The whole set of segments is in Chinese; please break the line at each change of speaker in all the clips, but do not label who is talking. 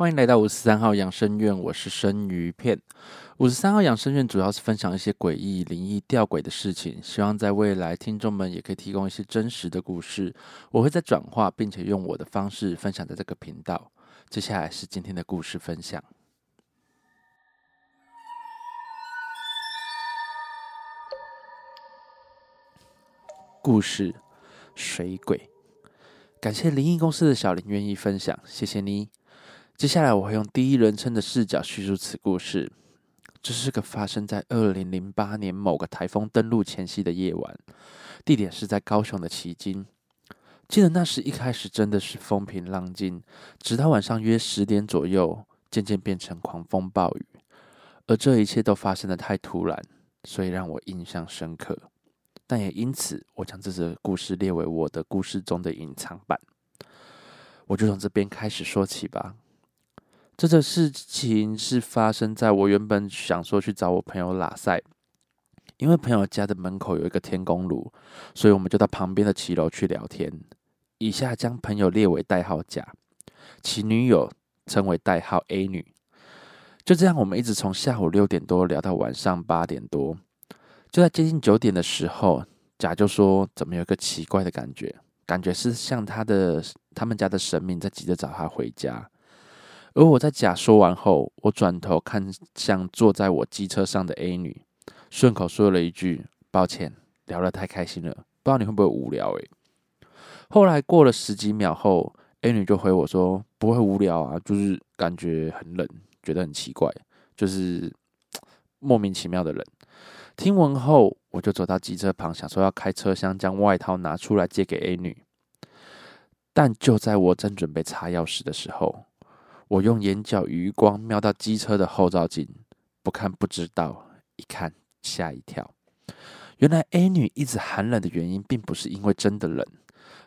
欢迎来到五十三号养生院，我是生鱼片。五十三号养生院主要是分享一些诡异、灵异、吊诡的事情，希望在未来听众们也可以提供一些真实的故事。我会在转化，并且用我的方式分享在这个频道。接下来是今天的故事分享。故事水鬼，感谢灵异公司的小林愿意分享，谢谢你。接下来我会用第一人称的视角叙述此故事。这是个发生在二零零八年某个台风登陆前夕的夜晚，地点是在高雄的旗津。记得那时一开始真的是风平浪静，直到晚上约十点左右，渐渐变成狂风暴雨。而这一切都发生的太突然，所以让我印象深刻。但也因此，我将这则故事列为我的故事中的隐藏版。我就从这边开始说起吧。这个事情是发生在我原本想说去找我朋友拉塞，因为朋友家的门口有一个天宫炉，所以我们就到旁边的骑楼去聊天。以下将朋友列为代号甲，其女友称为代号 A 女。就这样，我们一直从下午六点多聊到晚上八点多。就在接近九点的时候，甲就说：“怎么有个奇怪的感觉？感觉是像他的他们家的神明在急着找他回家。”而我在甲说完后，我转头看向坐在我机车上的 A 女，顺口说了一句：“抱歉，聊得太开心了，不知道你会不会无聊？”诶，后来过了十几秒后，A 女就回我说：“不会无聊啊，就是感觉很冷，觉得很奇怪，就是 莫名其妙的冷。”听闻后，我就走到机车旁，想说要开车厢将外套拿出来借给 A 女，但就在我正准备插钥匙的时候，我用眼角余光瞄到机车的后照镜，不看不知道，一看吓一跳。原来 A 女一直寒冷的原因，并不是因为真的冷，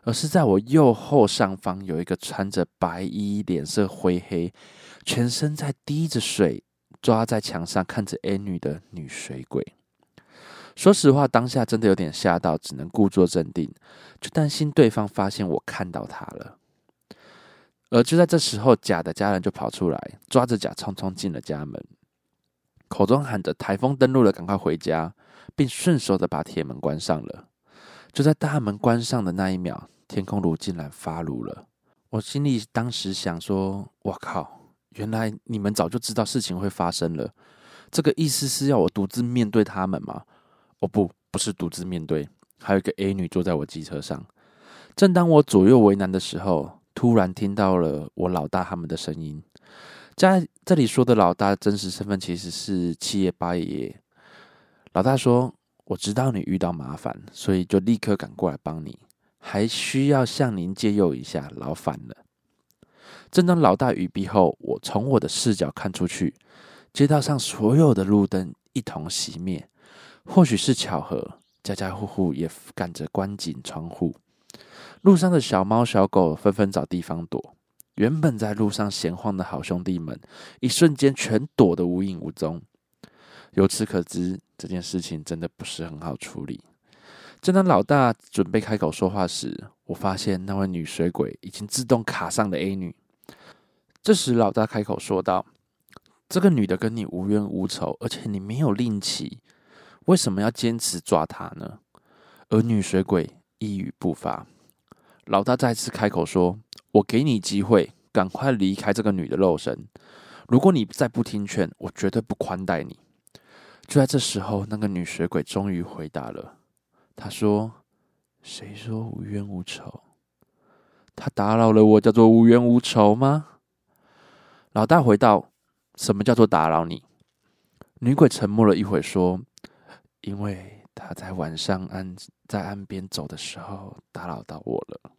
而是在我右后上方有一个穿着白衣、脸色灰黑、全身在滴着水、抓在墙上看着 A 女的女水鬼。说实话，当下真的有点吓到，只能故作镇定，就担心对方发现我看到他了。而就在这时候，甲的家人就跑出来，抓着甲匆匆进了家门，口中喊着“台风登陆了，赶快回家”，并顺手的把铁门关上了。就在大门关上的那一秒，天空炉竟然发炉了。我心里当时想说：“我靠，原来你们早就知道事情会发生了。这个意思是要我独自面对他们吗？”哦，不，不是独自面对，还有一个 A 女坐在我机车上。正当我左右为难的时候，突然听到了我老大他们的声音，在这里说的老大真实身份其实是七爷八爷。老大说：“我知道你遇到麻烦，所以就立刻赶过来帮你，还需要向您借用一下，劳烦了。”正当老大语毕后，我从我的视角看出去，街道上所有的路灯一同熄灭，或许是巧合，家家户户也赶着关紧窗户。路上的小猫小狗纷纷找地方躲，原本在路上闲晃的好兄弟们，一瞬间全躲得无影无踪。由此可知，这件事情真的不是很好处理。正当老大准备开口说话时，我发现那位女水鬼已经自动卡上了 A 女。这时，老大开口说道：“这个女的跟你无冤无仇，而且你没有令旗，为什么要坚持抓她呢？”而女水鬼一语不发。老大再次开口说：“我给你机会，赶快离开这个女的肉身。如果你再不听劝，我绝对不宽待你。”就在这时候，那个女水鬼终于回答了。她说：“谁说无冤无仇？他打扰了我，叫做无冤无仇吗？”老大回道：“什么叫做打扰你？”女鬼沉默了一会，说：“因为。”他在晚上岸在岸边走的时候打扰到我了，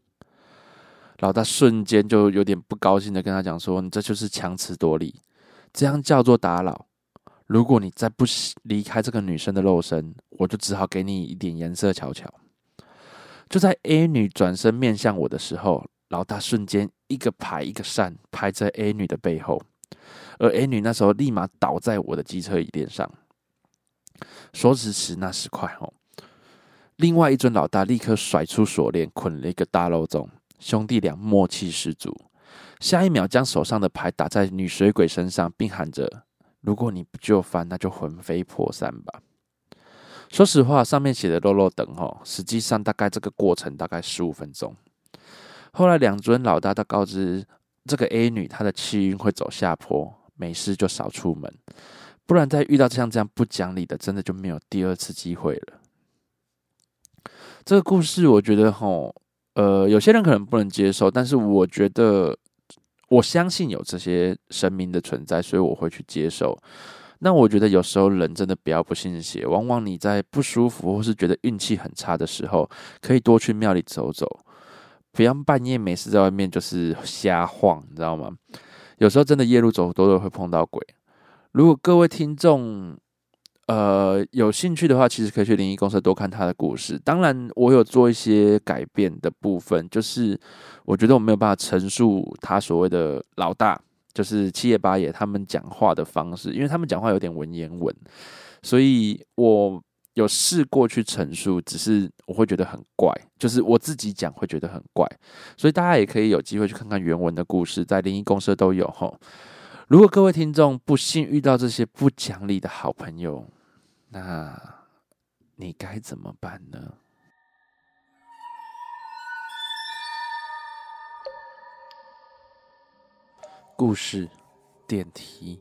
老大瞬间就有点不高兴的跟他讲说：“你这就是强词夺理，这样叫做打扰。如果你再不离开这个女生的肉身，我就只好给你一点颜色瞧瞧。”就在 A 女转身面向我的时候，老大瞬间一个拍一个扇拍在 A 女的背后，而 A 女那时候立马倒在我的机车椅垫上。说时迟，那时快哦！另外一尊老大立刻甩出锁链，捆了一个大肉粽。兄弟俩默契十足，下一秒将手上的牌打在女水鬼身上，并喊着：“如果你不就范，那就魂飞魄散吧。”说实话，上面写的“肉肉等”哦，实际上大概这个过程大概十五分钟。后来两尊老大都告知这个 A 女，她的气运会走下坡，没事就少出门，不然再遇到像这样不讲理的，真的就没有第二次机会了。这个故事，我觉得吼，呃，有些人可能不能接受，但是我觉得我相信有这些神明的存在，所以我会去接受。那我觉得有时候人真的不要不信邪，往往你在不舒服或是觉得运气很差的时候，可以多去庙里走走，不要半夜没事在外面就是瞎晃，你知道吗？有时候真的夜路走多了会碰到鬼。如果各位听众，呃，有兴趣的话，其实可以去灵异公社多看他的故事。当然，我有做一些改变的部分，就是我觉得我没有办法陈述他所谓的老大，就是七爷八爷他们讲话的方式，因为他们讲话有点文言文，所以我有试过去陈述，只是我会觉得很怪，就是我自己讲会觉得很怪，所以大家也可以有机会去看看原文的故事，在灵异公社都有哈。如果各位听众不幸遇到这些不讲理的好朋友，那你该怎么办呢？故事电梯，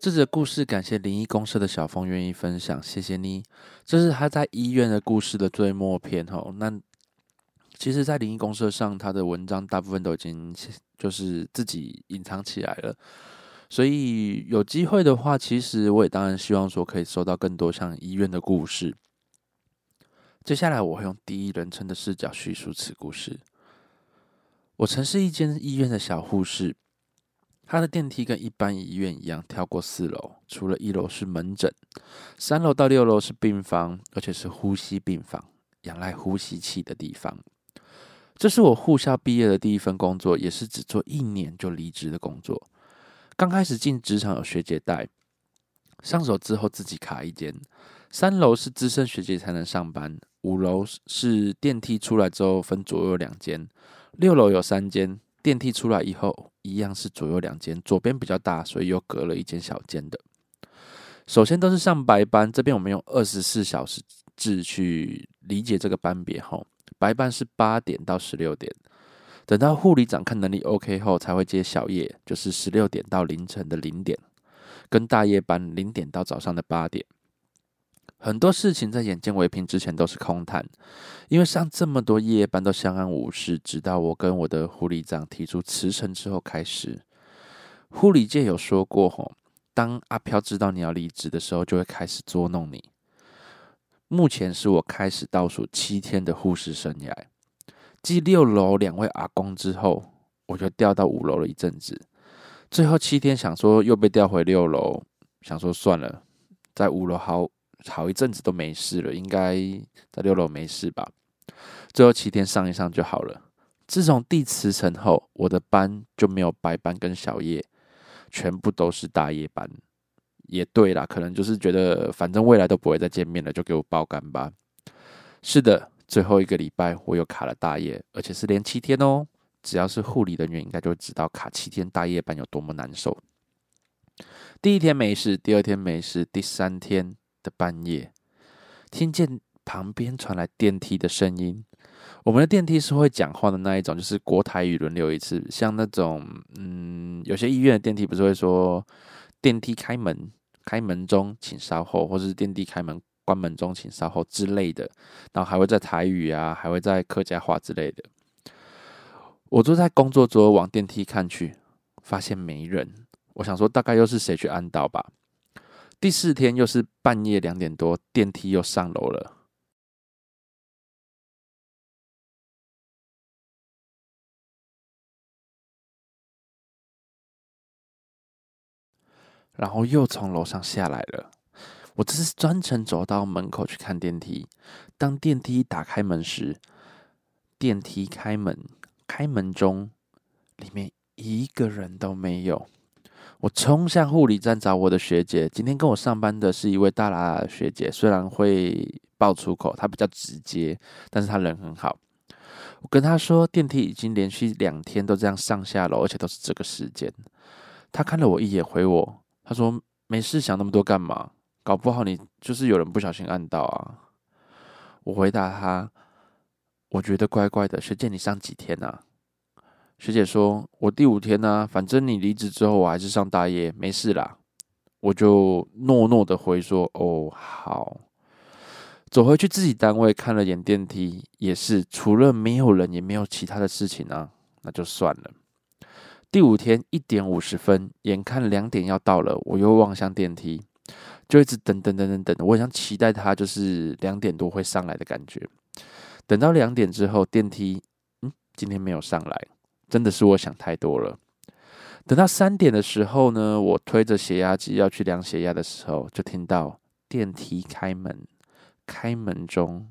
这则故事感谢灵异公社的小峰愿意分享，谢谢你。这是他在医院的故事的最末篇哦。那其实，在灵异公社上，他的文章大部分都已经就是自己隐藏起来了。所以有机会的话，其实我也当然希望说可以收到更多像医院的故事。接下来我会用第一人称的视角叙述此故事。我曾是一间医院的小护士，他的电梯跟一般医院一样，跳过四楼，除了一楼是门诊，三楼到六楼是病房，而且是呼吸病房，仰赖呼吸器的地方。这是我护校毕业的第一份工作，也是只做一年就离职的工作。刚开始进职场有学姐带，上手之后自己卡一间。三楼是资深学姐才能上班，五楼是电梯出来之后分左右两间，六楼有三间，电梯出来以后一样是左右两间，左边比较大，所以又隔了一间小间的。首先都是上白班，这边我们用二十四小时制去理解这个班别后，白班是八点到十六点。等到护理长看能力 OK 后，才会接小夜，就是十六点到凌晨的零点，跟大夜班零点到早上的八点。很多事情在眼见为凭之前都是空谈，因为上这么多夜班都相安无事，直到我跟我的护理长提出辞呈之后开始。护理界有说过吼，当阿飘知道你要离职的时候，就会开始捉弄你。目前是我开始倒数七天的护士生涯。继六楼两位阿公之后，我就调到五楼了一阵子。最后七天想说又被调回六楼，想说算了，在五楼好好一阵子都没事了，应该在六楼没事吧。最后七天上一上就好了。自从地磁层后，我的班就没有白班跟小夜，全部都是大夜班。也对啦，可能就是觉得反正未来都不会再见面了，就给我爆肝吧。是的。最后一个礼拜，我又卡了大夜，而且是连七天哦。只要是护理人员，应该就知道卡七天大夜班有多么难受。第一天没事，第二天没事，第三天的半夜，听见旁边传来电梯的声音。我们的电梯是会讲话的那一种，就是国台语轮流一次。像那种，嗯，有些医院的电梯不是会说电梯开门，开门中，请稍后，或是电梯开门。关门中，请稍后之类的，然后还会在台语啊，还会在客家话之类的。我坐在工作桌往电梯看去，发现没人。我想说，大概又是谁去安道吧。第四天又是半夜两点多，电梯又上楼了，然后又从楼上下来了。我这是专程走到门口去看电梯。当电梯打开门时，电梯开门，开门中，里面一个人都没有。我冲向护理站找我的学姐。今天跟我上班的是一位大拉学姐，虽然会爆粗口，她比较直接，但是她人很好。我跟她说，电梯已经连续两天都这样上下楼，而且都是这个时间。她看了我一眼，回我，她说：“没事，想那么多干嘛？搞不好你就是有人不小心按到啊。”我回答他：“我觉得怪怪的，学姐，你上几天啊？”学姐说：“我第五天呢，反正你离职之后，我还是上大夜，没事啦。”我就诺诺的回说：“哦，好。”走回去自己单位看了眼电梯，也是除了没有人，也没有其他的事情啊，那就算了。第五天一点五十分，眼看两点要到了，我又望向电梯，就一直等等等等等，我想期待它就是两点多会上来的感觉。等到两点之后，电梯嗯，今天没有上来，真的是我想太多了。等到三点的时候呢，我推着血压计要去量血压的时候，就听到电梯开门，开门中，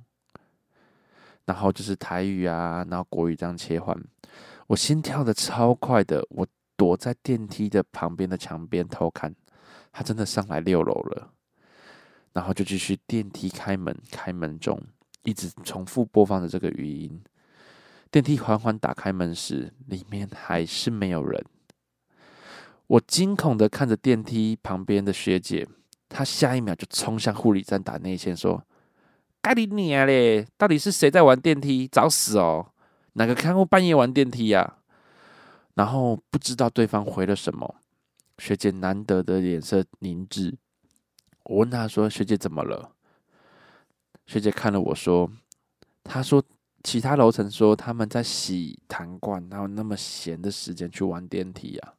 然后就是台语啊，然后国语这样切换。我心跳的超快的，我躲在电梯的旁边的墙边偷看，他真的上来六楼了，然后就继续电梯开门，开门中一直重复播放着这个语音。电梯缓缓打开门时，里面还是没有人。我惊恐的看着电梯旁边的学姐，她下一秒就冲向护理站打内线说：“该你娘嘞！到底是谁在玩电梯？找死哦！”哪个看护半夜玩电梯呀？然后不知道对方回了什么。学姐难得的脸色凝滞。我问她说：“学姐怎么了？”学姐看了我说：“她说其他楼层说他们在洗痰罐，哪有那么闲的时间去玩电梯呀？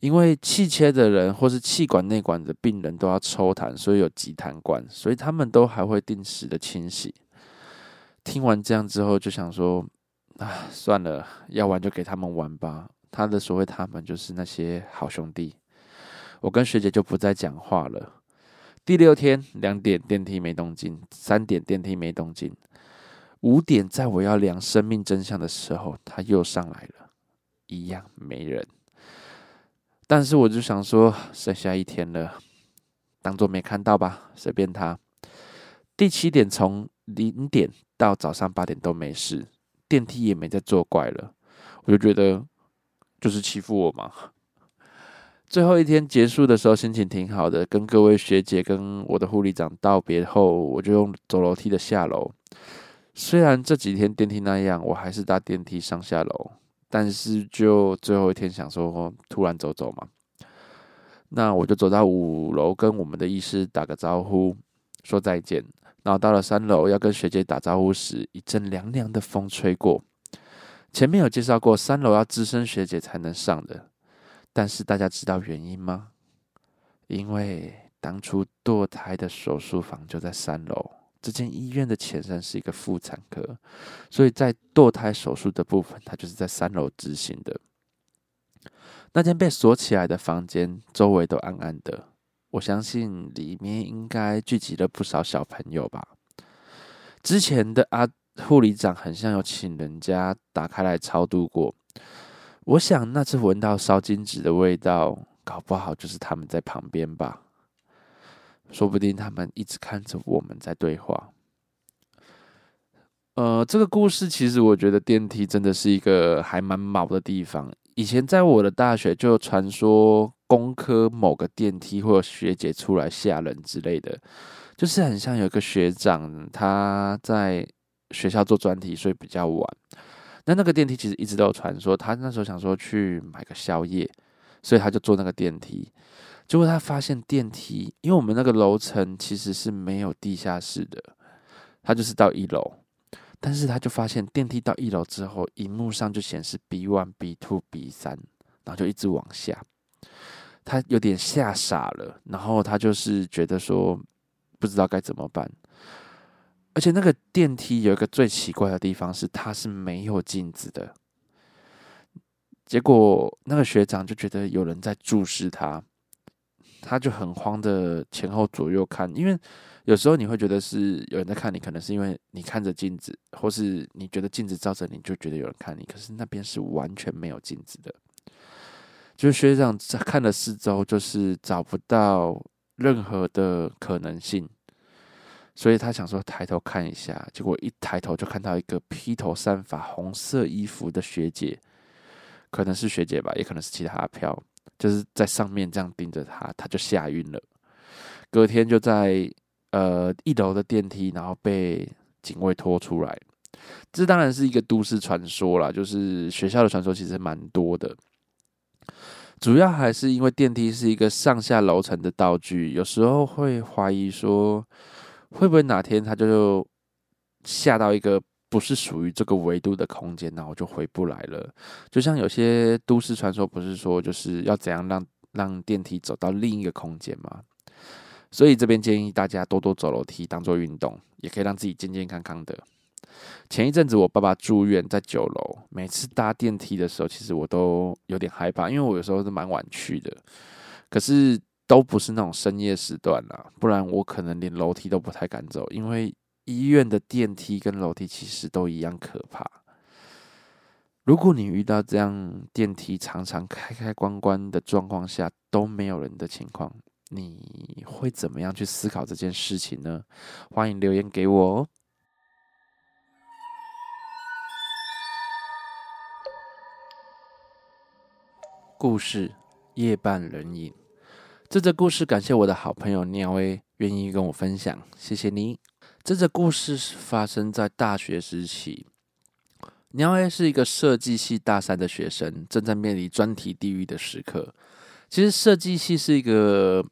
因为气切的人或是气管内管的病人都要抽痰，所以有集痰罐，所以他们都还会定时的清洗。”听完这样之后，就想说：“啊，算了，要玩就给他们玩吧。”他的所谓他们，就是那些好兄弟。我跟学姐就不再讲话了。第六天，两点电梯没动静，三点电梯没动静，五点在我要量生命真相的时候，他又上来了，一样没人。但是我就想说，剩下一天了，当做没看到吧，随便他。第七点，从零点。到早上八点都没事，电梯也没再作怪了，我就觉得就是欺负我嘛。最后一天结束的时候，心情挺好的，跟各位学姐跟我的护理长道别后，我就用走楼梯的下楼。虽然这几天电梯那样，我还是搭电梯上下楼，但是就最后一天想说突然走走嘛，那我就走到五楼跟我们的医师打个招呼，说再见。然后到了三楼，要跟学姐打招呼时，一阵凉凉的风吹过。前面有介绍过，三楼要资深学姐才能上的。但是大家知道原因吗？因为当初堕胎的手术房就在三楼，这间医院的前身是一个妇产科，所以在堕胎手术的部分，它就是在三楼执行的。那间被锁起来的房间，周围都暗暗的。我相信里面应该聚集了不少小朋友吧。之前的阿护理长很像有请人家打开来超度过。我想那次闻到烧金纸的味道，搞不好就是他们在旁边吧。说不定他们一直看着我们在对话。呃，这个故事其实我觉得电梯真的是一个还蛮毛的地方。以前在我的大学就传说。工科某个电梯或者学姐出来吓人之类的，就是很像有个学长他在学校做专题，所以比较晚。那那个电梯其实一直都有传说，他那时候想说去买个宵夜，所以他就坐那个电梯。结果他发现电梯，因为我们那个楼层其实是没有地下室的，他就是到一楼，但是他就发现电梯到一楼之后，荧幕上就显示 B one、B two、B 三，然后就一直往下。他有点吓傻了，然后他就是觉得说不知道该怎么办，而且那个电梯有一个最奇怪的地方是它是没有镜子的，结果那个学长就觉得有人在注视他，他就很慌的前后左右看，因为有时候你会觉得是有人在看你，可能是因为你看着镜子，或是你觉得镜子照着你就觉得有人看你，可是那边是完全没有镜子的。就是学长在看了四周，就是找不到任何的可能性，所以他想说抬头看一下，结果一抬头就看到一个披头散发、红色衣服的学姐，可能是学姐吧，也可能是其他票，就是在上面这样盯着他，他就吓晕了。隔天就在呃一楼的电梯，然后被警卫拖出来。这当然是一个都市传说啦，就是学校的传说其实蛮多的。主要还是因为电梯是一个上下楼层的道具，有时候会怀疑说，会不会哪天他就下到一个不是属于这个维度的空间，然后就回不来了。就像有些都市传说，不是说就是要怎样让让电梯走到另一个空间吗？所以这边建议大家多多走楼梯，当做运动，也可以让自己健健康康的。前一阵子我爸爸住院在九楼，每次搭电梯的时候，其实我都有点害怕，因为我有时候是蛮晚去的，可是都不是那种深夜时段啦，不然我可能连楼梯都不太敢走，因为医院的电梯跟楼梯其实都一样可怕。如果你遇到这样电梯常常开开关关的状况下都没有人的情况，你会怎么样去思考这件事情呢？欢迎留言给我哦。故事夜半人影，这则故事感谢我的好朋友鸟 A 愿意跟我分享，谢谢你。这则故事是发生在大学时期，鸟 A 是一个设计系大三的学生，正在面临专题地狱的时刻。其实设计系是一个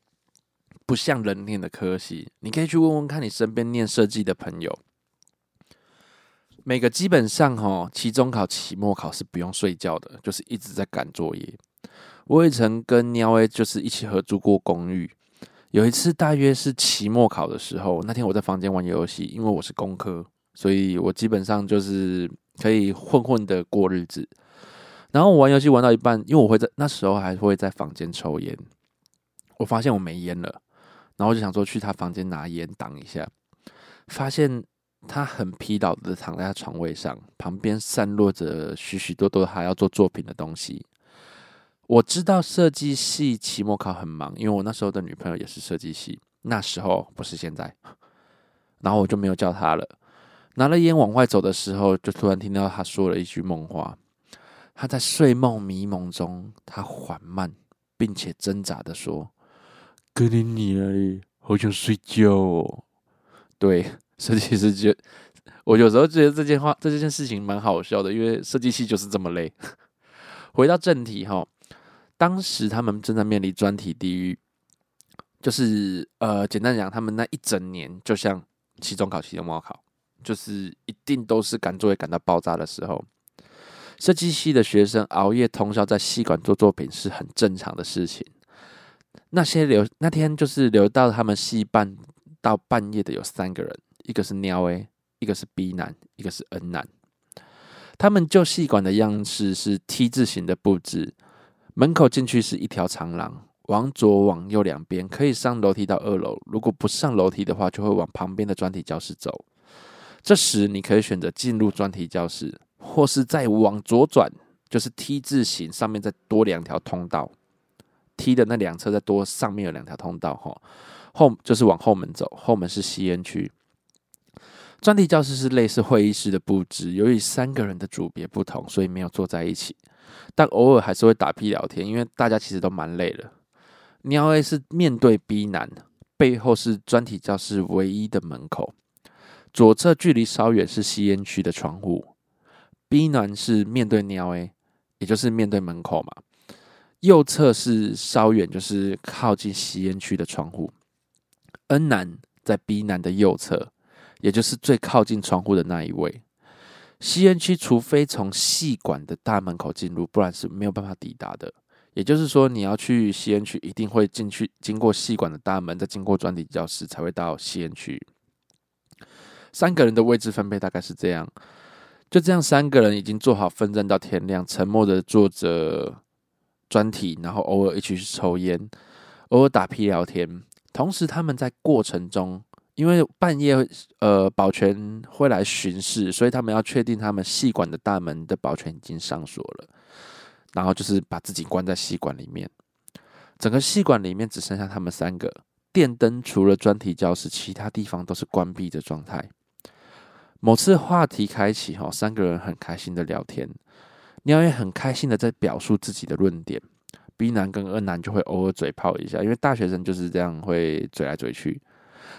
不像人念的科系，你可以去问问看你身边念设计的朋友，每个基本上哈，期中考、期末考是不用睡觉的，就是一直在赶作业。我也曾跟喵 A 就是一起合租过公寓。有一次，大约是期末考的时候，那天我在房间玩游戏，因为我是工科，所以我基本上就是可以混混的过日子。然后我玩游戏玩到一半，因为我会在那时候还会在房间抽烟，我发现我没烟了，然后我就想说去他房间拿烟挡一下，发现他很疲劳的躺在他床位上，旁边散落着许许多多还要做作品的东西。我知道设计系期末考很忙，因为我那时候的女朋友也是设计系，那时候不是现在。然后我就没有叫她了。拿了烟往外走的时候，就突然听到她说了一句梦话。她在睡梦迷蒙中，她缓慢并且挣扎的说：“跟你你了，好想睡觉哦。”对，设计师就我有时候觉得这件话这件事情蛮好笑的，因为设计系就是这么累。回到正题哈。当时他们正在面临专题地狱，就是呃，简单讲，他们那一整年就像期中考、期中末考，就是一定都是赶作业赶到爆炸的时候。设计系的学生熬夜通宵在系馆做作品是很正常的事情。那些留那天就是留到他们系办到半夜的有三个人，一个是喵 A，一个是 B 男，一个是 N 男。他们就系馆的样式是 T 字形的布置。门口进去是一条长廊，往左往右两边可以上楼梯到二楼。如果不上楼梯的话，就会往旁边的专题教室走。这时你可以选择进入专题教室，或是再往左转，就是 T 字形，上面再多两条通道。T 的那两侧再多上面有两条通道，哈，后就是往后门走，后门是吸烟区。专题教室是类似会议室的布置，由于三个人的组别不同，所以没有坐在一起。但偶尔还是会打屁聊天，因为大家其实都蛮累了。鸟 A 是面对 B 男，背后是专题教室唯一的门口，左侧距离稍远是吸烟区的窗户。B 男是面对鸟 A，也就是面对门口嘛。右侧是稍远，就是靠近吸烟区的窗户。N 男在 B 男的右侧，也就是最靠近窗户的那一位。吸烟区，除非从细管的大门口进入，不然是没有办法抵达的。也就是说，你要去吸烟区，一定会进去，经过细管的大门，再经过专题教室，才会到吸烟区。三个人的位置分配大概是这样，就这样，三个人已经做好奋战到天亮，沉默的做着专题，然后偶尔一起去抽烟，偶尔打屁聊天，同时他们在过程中。因为半夜，呃，保全会来巡视，所以他们要确定他们系馆的大门的保全已经上锁了，然后就是把自己关在系馆里面。整个系馆里面只剩下他们三个电灯除了专题教室，其他地方都是关闭的状态。某次话题开启，哈，三个人很开心的聊天，鸟也很开心的在表述自己的论点。B 男跟二男就会偶尔嘴炮一下，因为大学生就是这样会嘴来嘴去。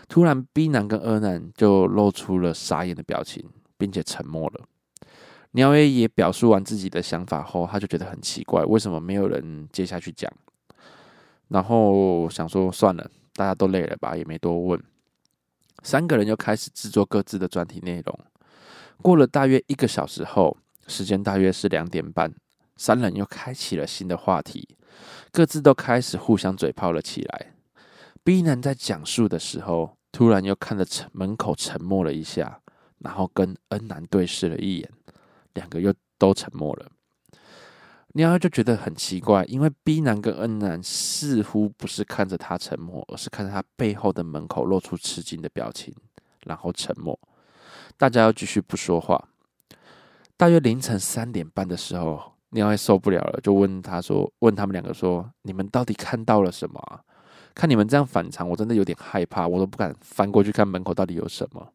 突然，B 男跟二男就露出了傻眼的表情，并且沉默了。鸟 A 也表述完自己的想法后，他就觉得很奇怪，为什么没有人接下去讲？然后想说算了，大家都累了吧，也没多问。三个人又开始制作各自的专题内容。过了大约一个小时后，时间大约是两点半，三人又开启了新的话题，各自都开始互相嘴炮了起来。B 男在讲述的时候，突然又看着门口沉默了一下，然后跟 N 男对视了一眼，两个又都沉默了。鸟就觉得很奇怪，因为 B 男跟 N 男似乎不是看着他沉默，而是看着他背后的门口露出吃惊的表情，然后沉默。大家要继续不说话。大约凌晨三点半的时候，鸟也受不了了，就问他说：“问他们两个说，你们到底看到了什么？看你们这样反常，我真的有点害怕，我都不敢翻过去看门口到底有什么。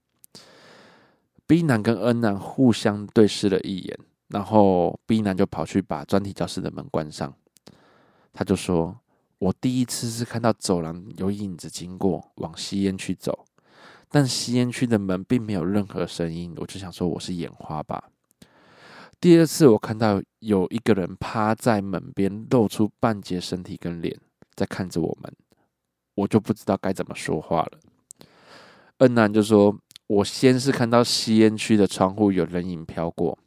”B 男跟 N 男互相对视了一眼。然后 B 男就跑去把专题教室的门关上，他就说：“我第一次是看到走廊有影子经过，往吸烟区走，但吸烟区的门并没有任何声音，我就想说我是眼花吧。第二次我看到有一个人趴在门边，露出半截身体跟脸，在看着我们，我就不知道该怎么说话了。恩男就说：我先是看到吸烟区的窗户有人影飘过。”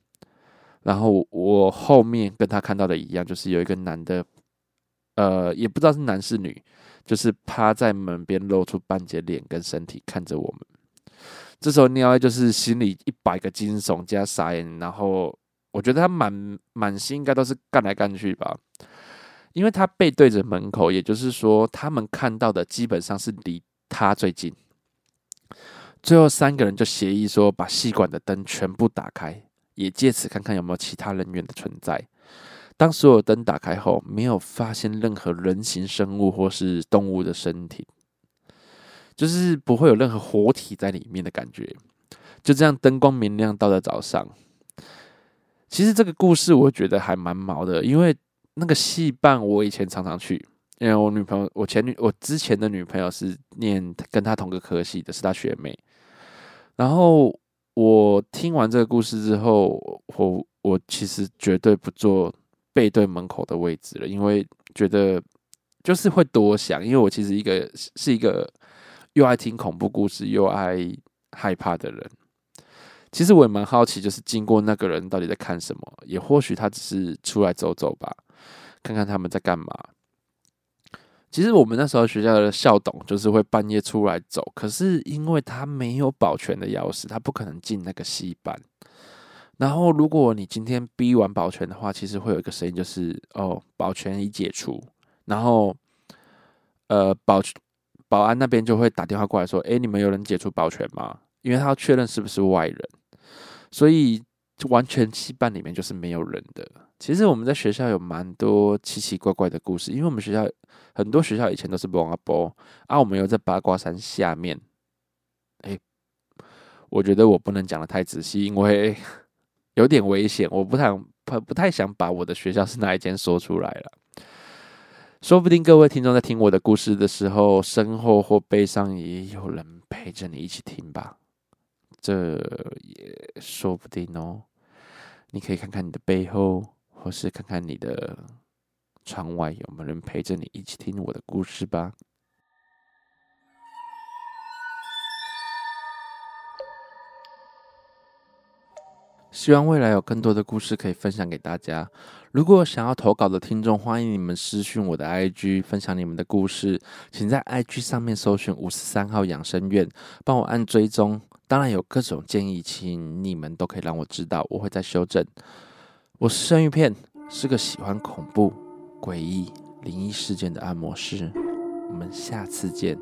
然后我后面跟他看到的一样，就是有一个男的，呃，也不知道是男是女，就是趴在门边露出半截脸跟身体看着我们。这时候尿就是心里一百个惊悚加傻眼，然后我觉得他满满心应该都是干来干去吧，因为他背对着门口，也就是说他们看到的基本上是离他最近。最后三个人就协议说，把细管的灯全部打开。也借此看看有没有其他人员的存在。当所有灯打开后，没有发现任何人形生物或是动物的身体，就是不会有任何活体在里面的感觉。就这样，灯光明亮，到了早上。其实这个故事我觉得还蛮毛的，因为那个戏办我以前常常去，因为我女朋友，我前女，我之前的女朋友是念跟她同个科系的，是她学妹，然后。我听完这个故事之后，我我其实绝对不坐背对门口的位置了，因为觉得就是会多想。因为我其实一个是一个又爱听恐怖故事又爱害怕的人。其实我也蛮好奇，就是经过那个人到底在看什么，也或许他只是出来走走吧，看看他们在干嘛。其实我们那时候学校的校董就是会半夜出来走，可是因为他没有保全的钥匙，他不可能进那个戏班。然后如果你今天逼完保全的话，其实会有一个声音，就是哦，保全已解除。然后，呃，保保安那边就会打电话过来说：“哎，你们有人解除保全吗？”因为他要确认是不是外人，所以完全戏班里面就是没有人的。其实我们在学校有蛮多奇奇怪怪的故事，因为我们学校。很多学校以前都是播啊播啊，我们又在八卦山下面。哎，我觉得我不能讲的太仔细，因为 有点危险。我不太不不太想把我的学校是哪一间说出来了。说不定各位听众在听我的故事的时候，身后或背上也有人陪着你一起听吧。这也说不定哦。你可以看看你的背后，或是看看你的。窗外有没有人陪着你一起听我的故事吧？希望未来有更多的故事可以分享给大家。如果想要投稿的听众，欢迎你们私讯我的 IG，分享你们的故事。请在 IG 上面搜寻五十三号养生院，帮我按追踪。当然有各种建议，请你们都可以让我知道，我会再修正。我是生鱼片，是个喜欢恐怖。诡异灵异事件的按摩师，我们下次见。